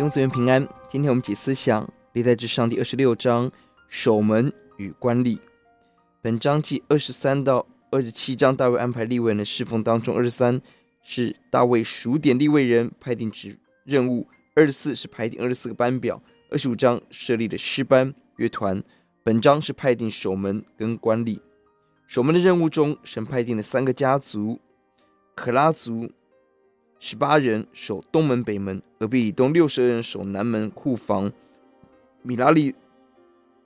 弟兄姊妹平安。今天我们解思想历代至上第二十六章守门与官吏。本章记二十三到二十七章，大卫安排立位人的侍奉当中，二十三是大卫数点立位人，派定职任务；二十四是排定二十四个班表；二十五章设立的诗班乐团。本章是派定守门跟官吏。守门的任务中，神派定了三个家族：可拉族十八人守东门、北门；俄别以东六十人守南门库房；米拉利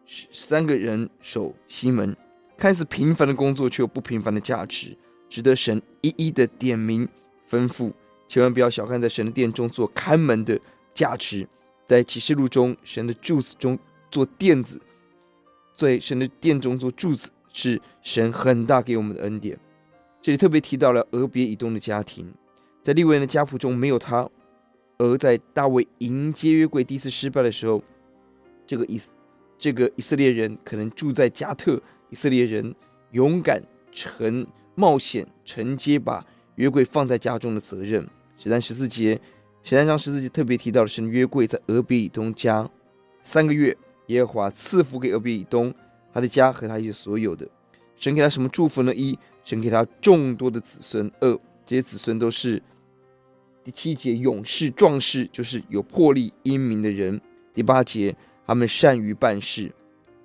十三个人守西门。看似平凡的工作，却有不平凡的价值，值得神一一的点名吩咐。千万不要小看在神的殿中做看门的价值。在启示录中，神的柱子中做垫子，在神的殿中做柱子。是神很大给我们的恩典。这里特别提到了俄别以东的家庭，在利未人的家谱中没有他。而在大卫迎接约柜第一次失败的时候，这个以这个以色列人可能住在加特。以色列人勇敢承冒险承接把约柜放在家中的责任。十三十四节，十三章十四节特别提到的是约柜在俄别以东家三个月，耶和华赐福给俄别以东。他的家和他一切所有的，神给他什么祝福呢？一，神给他众多的子孙；二，这些子孙都是第七节勇士壮士，就是有魄力英明的人；第八节，他们善于办事。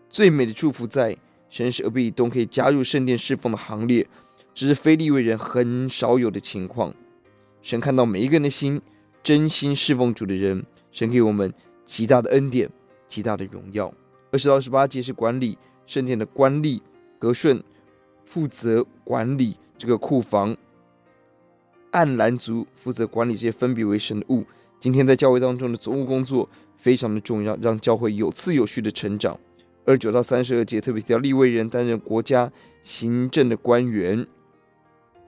最美的祝福在神使俄别以东可以加入圣殿侍奉的行列，这是非利未人很少有的情况。神看到每一个人的心，真心侍奉主的人，神给我们极大的恩典，极大的荣耀。二十到二十八节是管理。圣殿的官吏格顺负责管理这个库房，暗兰族负责管理这些分别为神的物。今天在教会当中的总务工作非常的重要，让教会有次有序的成长。二十九到三十二节特别提到利未人担任国家行政的官员。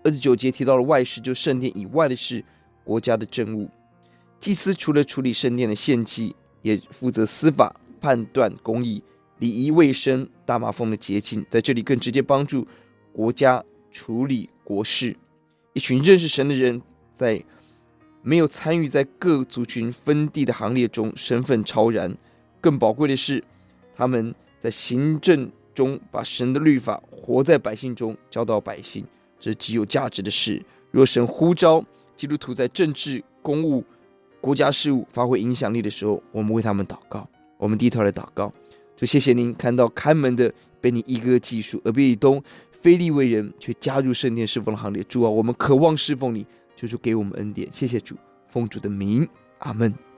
二十九节提到了外事，就圣殿以外的事，国家的政务。祭司除了处理圣殿的献祭，也负责司法判断公义。礼仪卫生、大麻风的洁净，在这里更直接帮助国家处理国事。一群认识神的人，在没有参与在各族群分地的行列中，身份超然。更宝贵的是，他们在行政中把神的律法活在百姓中，教导百姓，这是极有价值的事。若神呼召基督徒在政治、公务、国家事务发挥影响力的时候，我们为他们祷告。我们低头来祷告。就谢谢您看到看门的被你一个个记数，俄别以东非利未人却加入圣殿侍奉的行列。主啊，我们渴望侍奉你，求主给我们恩典。谢谢主，奉主的名，阿门。